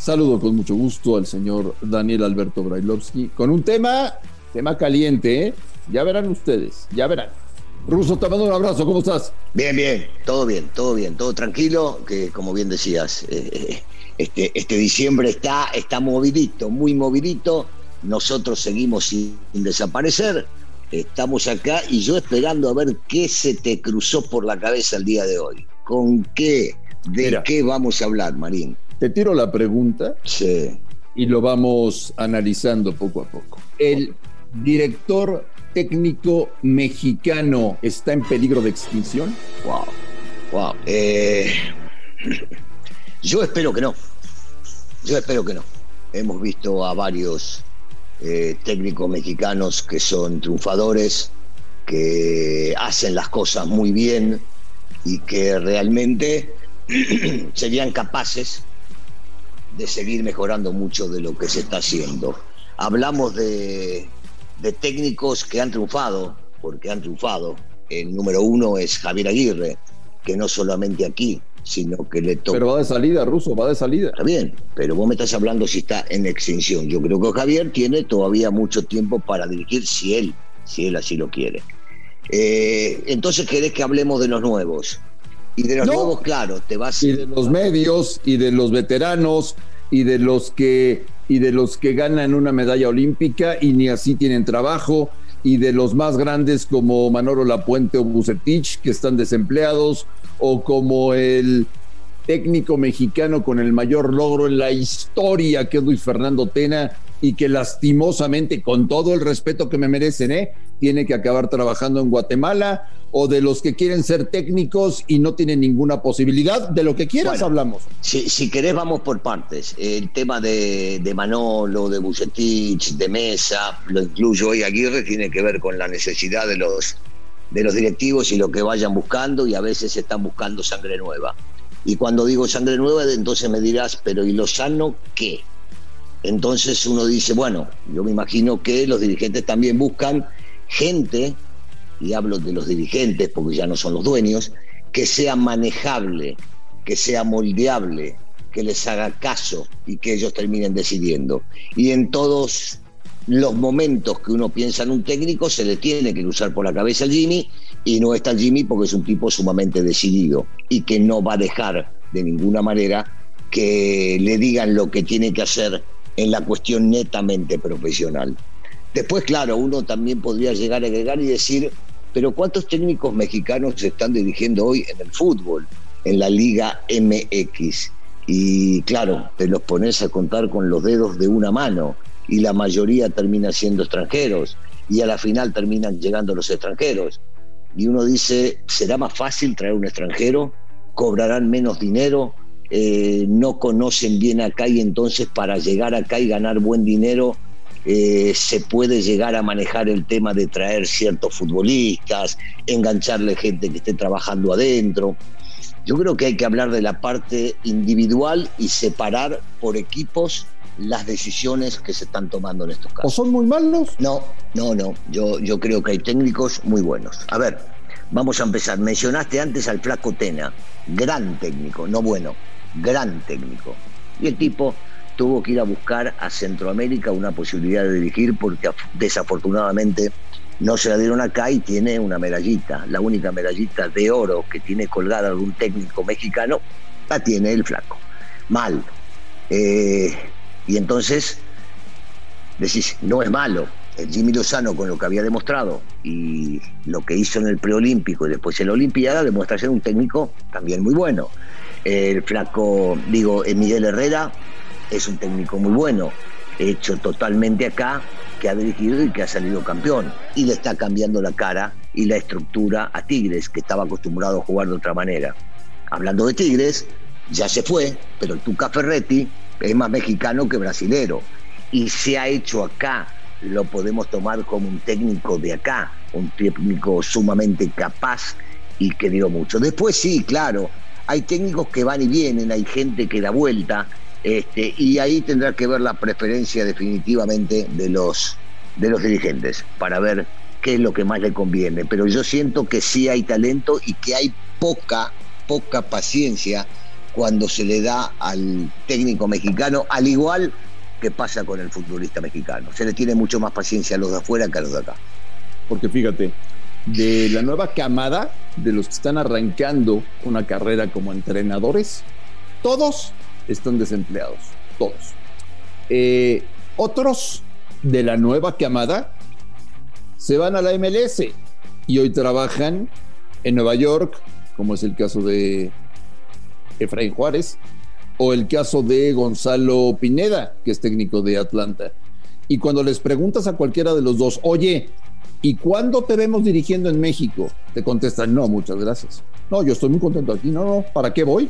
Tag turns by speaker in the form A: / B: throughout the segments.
A: Saludo con mucho gusto al señor Daniel Alberto Brailovsky con un tema, tema caliente, ¿eh? Ya verán ustedes, ya verán. Ruso, te mando un abrazo, ¿cómo estás?
B: Bien, bien, todo bien, todo bien, todo tranquilo, que como bien decías, eh, eh, este, este diciembre está, está movidito, muy movidito, nosotros seguimos sin desaparecer, estamos acá y yo esperando a ver qué se te cruzó por la cabeza el día de hoy, con qué, de qué vamos a hablar, Marín.
A: Te tiro la pregunta.
B: Sí.
A: Y lo vamos analizando poco a poco. El director técnico mexicano está en peligro de extinción.
B: Wow. Wow. Eh, yo espero que no. Yo espero que no. Hemos visto a varios eh, técnicos mexicanos que son triunfadores, que hacen las cosas muy bien y que realmente serían capaces de seguir mejorando mucho de lo que se está haciendo. Hablamos de, técnicos que han triunfado, porque han triunfado. El número uno es Javier Aguirre, que no solamente aquí, sino que le toca.
A: Pero va de salida, Ruso, va de salida.
B: Está bien, pero vos me estás hablando si está en extinción. Yo creo que Javier tiene todavía mucho tiempo para dirigir si él, si él así lo quiere. Eh, entonces, ¿querés que hablemos de los nuevos? Y de los nuevos, claro, te vas.
A: Y de los medios, y de los veteranos, y de los que y de los que ganan una medalla olímpica y ni así tienen trabajo, y de los más grandes como Manolo Lapuente o Bucetich, que están desempleados, o como el técnico mexicano con el mayor logro en la historia, que es Luis Fernando Tena, y que lastimosamente, con todo el respeto que me merecen, ¿eh? Tiene que acabar trabajando en Guatemala, o de los que quieren ser técnicos y no tienen ninguna posibilidad, de lo que quieras hablamos.
B: Si, si querés, vamos por partes. El tema de, de Manolo, de Bucetich, de Mesa, lo incluyo hoy Aguirre, tiene que ver con la necesidad de los, de los directivos y lo que vayan buscando, y a veces están buscando sangre nueva. Y cuando digo sangre nueva, entonces me dirás, pero ¿y lo sano qué? Entonces uno dice, bueno, yo me imagino que los dirigentes también buscan gente, y hablo de los dirigentes porque ya no son los dueños, que sea manejable, que sea moldeable, que les haga caso y que ellos terminen decidiendo. Y en todos los momentos que uno piensa en un técnico se le tiene que usar por la cabeza al Jimmy y no está el Jimmy porque es un tipo sumamente decidido y que no va a dejar de ninguna manera que le digan lo que tiene que hacer en la cuestión netamente profesional. Después, claro, uno también podría llegar a agregar y decir, pero ¿cuántos técnicos mexicanos se están dirigiendo hoy en el fútbol, en la Liga MX? Y claro, te los pones a contar con los dedos de una mano y la mayoría termina siendo extranjeros y a la final terminan llegando los extranjeros. Y uno dice, ¿será más fácil traer un extranjero? ¿Cobrarán menos dinero? Eh, no conocen bien acá y entonces para llegar acá y ganar buen dinero eh, se puede llegar a manejar el tema de traer ciertos futbolistas, engancharle gente que esté trabajando adentro. Yo creo que hay que hablar de la parte individual y separar por equipos las decisiones que se están tomando en estos casos.
A: ¿O son muy malos?
B: No, no, no. Yo, yo creo que hay técnicos muy buenos. A ver, vamos a empezar. Mencionaste antes al Flaco Tena, gran técnico, no bueno, gran técnico. Y el tipo tuvo que ir a buscar a Centroamérica una posibilidad de dirigir porque desafortunadamente no se la dieron acá y tiene una medallita, la única medallita de oro que tiene colgada algún técnico mexicano, la tiene el flaco. Mal. Eh, y entonces decís, no es malo. Jimmy Lozano con lo que había demostrado y lo que hizo en el preolímpico y después en la Olimpiada demuestra ser un técnico también muy bueno. El flaco, digo, Miguel Herrera es un técnico muy bueno, hecho totalmente acá, que ha dirigido y que ha salido campeón. Y le está cambiando la cara y la estructura a Tigres, que estaba acostumbrado a jugar de otra manera. Hablando de Tigres, ya se fue, pero el Tuca Ferretti es más mexicano que brasilero. y se ha hecho acá, lo podemos tomar como un técnico de acá, un técnico sumamente capaz y que dio mucho. Después sí, claro, hay técnicos que van y vienen, hay gente que da vuelta, este, y ahí tendrá que ver la preferencia definitivamente de los, de los dirigentes para ver qué es lo que más le conviene. Pero yo siento que sí hay talento y que hay poca, poca paciencia cuando se le da al técnico mexicano, al igual que pasa con el futbolista mexicano. Se le tiene mucho más paciencia a los de afuera que a los de acá.
A: Porque fíjate, de la nueva camada de los que están arrancando una carrera como entrenadores, todos están desempleados, todos. Eh, otros de la nueva camada se van a la MLS y hoy trabajan en Nueva York, como es el caso de Efraín Juárez, o el caso de Gonzalo Pineda, que es técnico de Atlanta. Y cuando les preguntas a cualquiera de los dos, oye, ¿y cuándo te vemos dirigiendo en México? Te contestan, no, muchas gracias. No, yo estoy muy contento aquí, no, no, ¿para qué voy?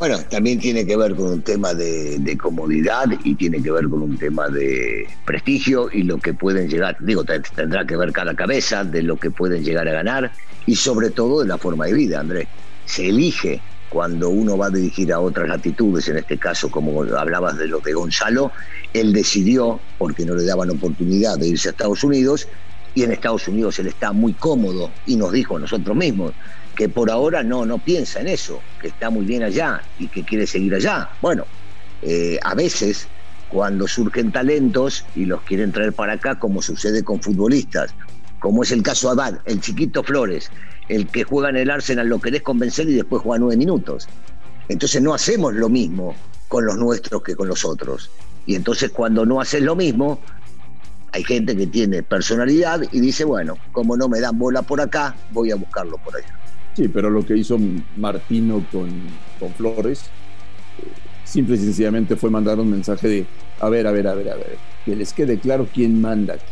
B: Bueno, también tiene que ver con un tema de, comodidad y tiene que ver con un tema de prestigio y lo que pueden llegar, digo, tendrá que ver cada cabeza de lo que pueden llegar a ganar y sobre todo de la forma de vida, Andrés. Se elige cuando uno va a dirigir a otras latitudes, en este caso, como hablabas de lo de Gonzalo, él decidió, porque no le daban oportunidad de irse a Estados Unidos, y en Estados Unidos él está muy cómodo y nos dijo a nosotros mismos, que por ahora no, no piensa en eso, que está muy bien allá y que quiere seguir allá. Bueno, eh, a veces cuando surgen talentos y los quieren traer para acá, como sucede con futbolistas, como es el caso Abad, el chiquito Flores, el que juega en el Arsenal lo querés convencer y después juega nueve minutos. Entonces no hacemos lo mismo con los nuestros que con los otros. Y entonces cuando no haces lo mismo, hay gente que tiene personalidad y dice, bueno, como no me dan bola por acá, voy a buscarlo por allá.
A: Sí, pero lo que hizo Martino con, con Flores, eh, simple y sencillamente fue mandar un mensaje de, a ver, a ver, a ver, a ver, que les quede claro quién manda aquí.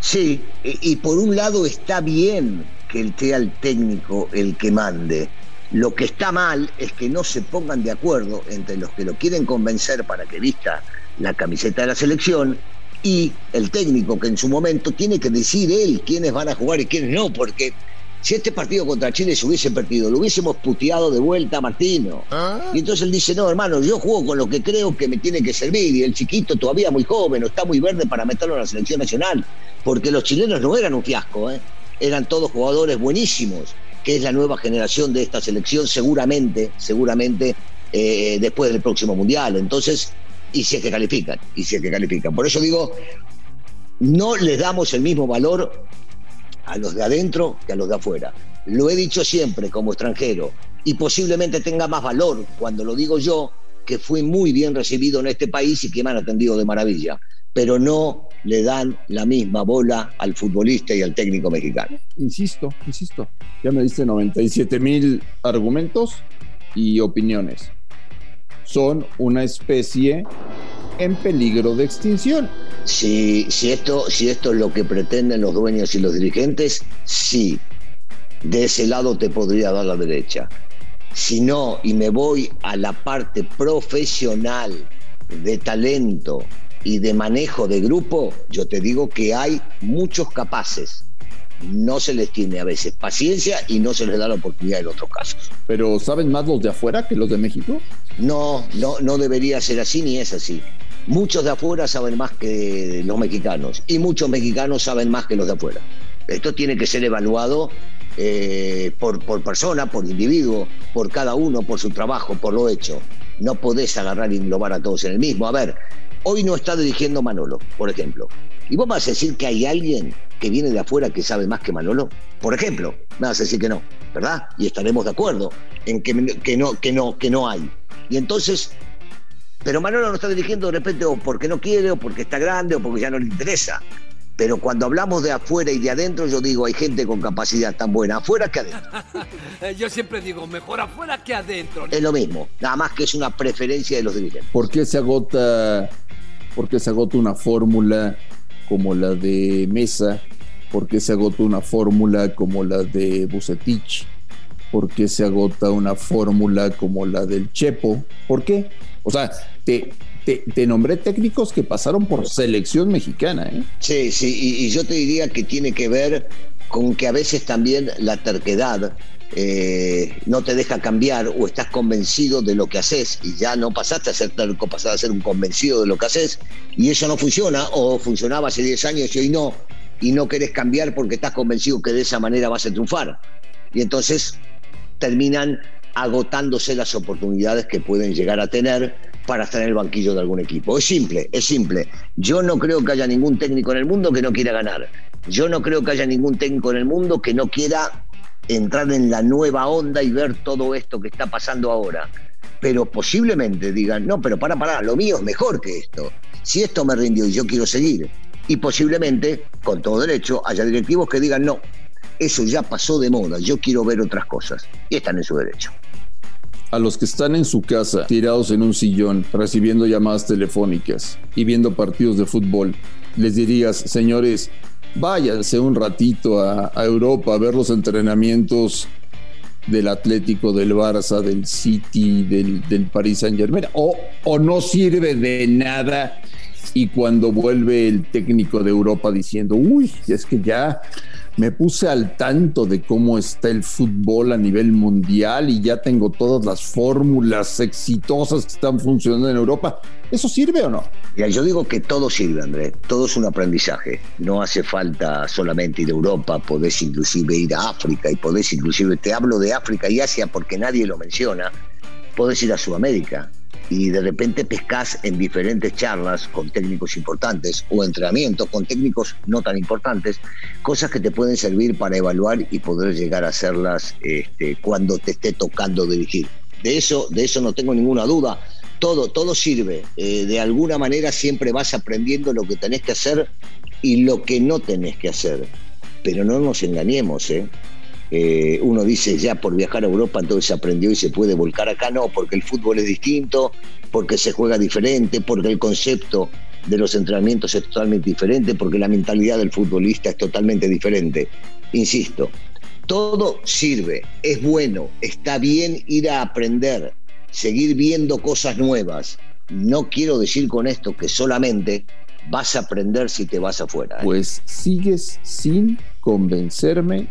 B: Sí, y, por un lado está bien que sea el técnico el que mande. Lo que está mal es que no se pongan de acuerdo entre los que lo quieren convencer para que vista la camiseta de la selección y el técnico que en su momento tiene que decir él quiénes van a jugar y quiénes no, porque si este partido contra Chile se hubiese perdido, lo hubiésemos puteado de vuelta a Martino. Ah. Y entonces él dice, no, hermano, yo juego con lo que creo que me tiene que servir. Y el chiquito todavía muy joven, o está muy verde para meterlo en la selección nacional. Porque los chilenos no eran un fiasco, ¿eh? eran todos jugadores buenísimos, que es la nueva generación de esta selección seguramente, seguramente eh, después del próximo Mundial. Entonces, y si es que califican, y si es que califican. Por eso digo, no les damos el mismo valor a los de adentro que a los de afuera. Lo he dicho siempre como extranjero y posiblemente tenga más valor cuando lo digo yo, que fui muy bien recibido en este país y que me han atendido de maravilla, pero no le dan la misma bola al futbolista y al técnico mexicano.
A: Insisto, insisto, ya me diste 97 mil argumentos y opiniones. Son una especie en peligro de extinción.
B: Si, si, esto, si esto es lo que pretenden los dueños y los dirigentes, sí. De ese lado te podría dar la derecha. Si no, y me voy a la parte profesional de talento y de manejo de grupo, yo te digo que hay muchos capaces. No se les tiene a veces paciencia y no se les da la oportunidad en otros casos.
A: ¿Pero saben más los de afuera que los de México?
B: No, no, no debería ser así ni es así. Muchos de afuera saben más que los mexicanos y muchos mexicanos saben más que los de afuera. Esto tiene que ser evaluado eh, por, persona, por individuo, por cada uno, por su trabajo, por lo hecho. No podés agarrar y englobar a todos en el mismo. A ver, hoy no está dirigiendo Manolo, por ejemplo. ¿Y vos vas a decir que hay alguien que viene de afuera que sabe más que Manolo? Por ejemplo, me vas a decir que no, ¿verdad? Y estaremos de acuerdo en que, que, no, que, no, que no hay. Y entonces pero Manolo no está dirigiendo de repente o porque no quiere, o porque está grande, o porque ya no le interesa. Pero cuando hablamos de afuera y de adentro, yo digo, hay gente con capacidad tan buena afuera que adentro.
C: yo siempre digo, mejor afuera que adentro.
B: Es lo mismo, nada más que es una preferencia de los dirigentes.
A: ¿Por qué se agota, por qué se agota una fórmula como la de Mesa? ¿Por qué se agota una fórmula como la de Bucetich? ¿Por qué se agota una fórmula como la del Chepo? ¿Por qué? O sea, te, nombré técnicos que pasaron por selección mexicana. ¿eh?
B: Sí, sí, y, yo te diría que tiene que ver con que a veces también la terquedad eh, no te deja cambiar o estás convencido de lo que haces y ya no pasaste a ser terco, pasaste a ser un convencido de lo que haces y eso no funciona o funcionaba hace 10 años y hoy no y no querés cambiar porque estás convencido que de esa manera vas a triunfar. Y entonces terminan agotándose las oportunidades que pueden llegar a tener para estar en el banquillo de algún equipo. Es simple, es simple. Yo no creo que haya ningún técnico en el mundo que no quiera ganar. Yo no creo que haya ningún técnico en el mundo que no quiera entrar en la nueva onda y ver todo esto que está pasando ahora. Pero posiblemente digan, no, pero para, para, lo mío es mejor que esto. Si esto me rindió y yo quiero seguir. Y posiblemente, con todo derecho, haya directivos que digan, no, eso ya pasó de moda, yo quiero ver otras cosas. Y están en su derecho
A: a los que están en su casa, tirados en un sillón, recibiendo llamadas telefónicas y viendo partidos de fútbol, les dirías, señores, váyanse un ratito a, Europa a ver los entrenamientos del Atlético, del Barça, del City, del, Paris Saint Germain, o, o no sirve de nada y cuando vuelve el técnico de Europa diciendo, uy, es que ya me puse al tanto de cómo está el fútbol a nivel mundial y ya tengo todas las fórmulas exitosas que están funcionando en Europa. ¿Eso sirve o no?
B: Ya, yo digo que todo sirve, Andrés. Todo es un aprendizaje. No hace falta solamente ir a Europa, podés inclusive ir a África y podés inclusive, te hablo de África y Asia porque nadie lo menciona, podés ir a Sudamérica y de repente pescas en diferentes charlas con técnicos importantes o entrenamientos con técnicos no tan importantes, cosas que te pueden servir para evaluar y poder llegar a hacerlas este, cuando te esté tocando dirigir. De eso, de eso no tengo ninguna duda. Todo, todo sirve. Eh, de alguna manera siempre vas aprendiendo lo que tenés que hacer y lo que no tenés que hacer. Pero no nos engañemos, ¿eh? Eh, uno dice ya por viajar a Europa entonces se aprendió y se puede volcar acá, no, porque el fútbol es distinto, porque se juega diferente, porque el concepto de los entrenamientos es totalmente diferente, porque la mentalidad del futbolista es totalmente diferente. Insisto, todo sirve, es bueno, está bien ir a aprender, seguir viendo cosas nuevas. No quiero decir con esto que solamente vas a aprender si te vas afuera.
A: ¿eh? Pues sigues sin convencerme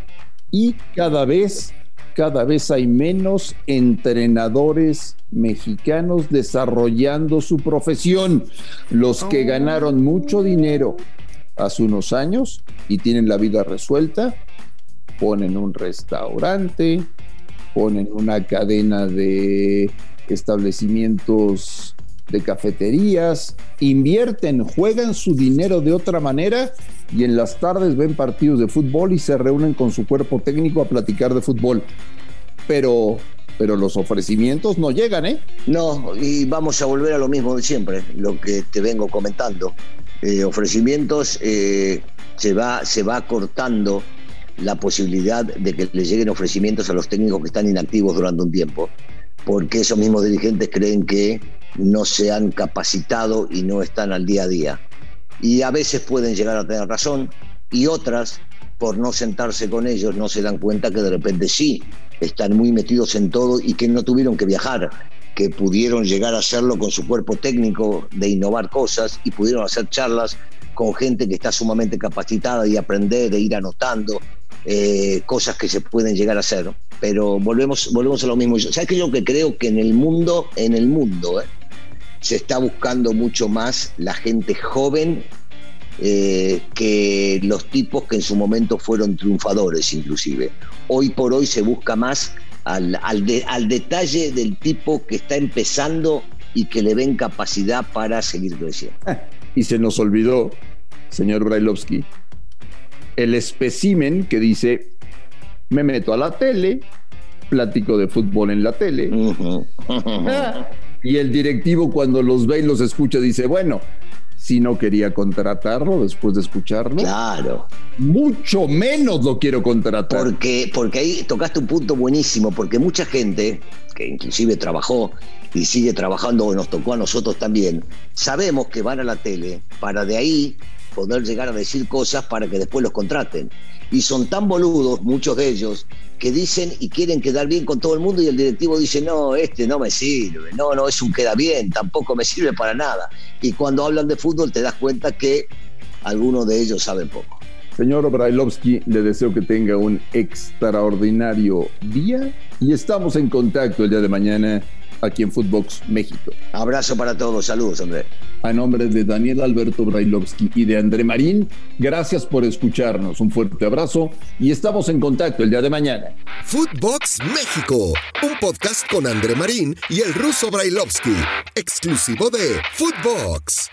A: y cada vez, cada vez hay menos entrenadores mexicanos desarrollando su profesión. Los que oh. ganaron mucho dinero hace unos años y tienen la vida resuelta, ponen un restaurante, ponen una cadena de establecimientos de cafeterías, invierten, juegan su dinero de otra manera y en las tardes ven partidos de fútbol y se reúnen con su cuerpo técnico a platicar de fútbol. Pero, pero los ofrecimientos no llegan, ¿eh?
B: No, y vamos a volver a lo mismo de siempre, lo que te vengo comentando. Eh, ofrecimientos eh, se, va, se va cortando la posibilidad de que le lleguen ofrecimientos a los técnicos que están inactivos durante un tiempo, porque esos mismos dirigentes creen que no se han capacitado y no están al día a día. Y a veces pueden llegar a tener razón y otras, por no sentarse con ellos, no se dan cuenta que de repente sí, están muy metidos en todo y que no tuvieron que viajar, que pudieron llegar a hacerlo con su cuerpo técnico de innovar cosas y pudieron hacer charlas con gente que está sumamente capacitada y aprender, de ir anotando eh, cosas que se pueden llegar a hacer. Pero volvemos, volvemos a lo mismo. ¿Sabes que yo que creo que en el mundo, en el mundo, eh, se está buscando mucho más la gente joven eh, que los tipos que en su momento fueron triunfadores inclusive. Hoy por hoy se busca más al, al, detalle del tipo que está empezando y que le ven capacidad para seguir creciendo.
A: Y se nos olvidó, señor Brailovsky, el especimen que dice, me meto a la tele, platico de fútbol en la tele, y el directivo cuando los ve y los escucha dice, bueno, si no quería contratarlo después de escucharlo.
B: Claro.
A: Mucho menos lo quiero contratar.
B: Porque, porque ahí tocaste un punto buenísimo, porque mucha gente, que inclusive trabajó y sigue trabajando, o nos tocó a nosotros también, sabemos que van a la tele para de ahí poder llegar a decir cosas para que después los contraten. Y son tan boludos, muchos de ellos, que dicen y quieren quedar bien con todo el mundo y el directivo dice, no, este no me sirve, no, no, es un queda bien, tampoco me sirve para nada. Y cuando hablan de fútbol te das cuenta que algunos de ellos saben poco.
A: Señor Brailovsky, le deseo que tenga un extraordinario día y estamos en contacto el día de mañana aquí en Footbox México.
B: Abrazo para todos, saludos, André.
A: A nombre de Daniel Alberto Brailovsky y de André Marín, gracias por escucharnos. Un fuerte abrazo y estamos en contacto el día de mañana.
D: Footbox México, un podcast con André Marín y el ruso Brailovsky, exclusivo de Footbox.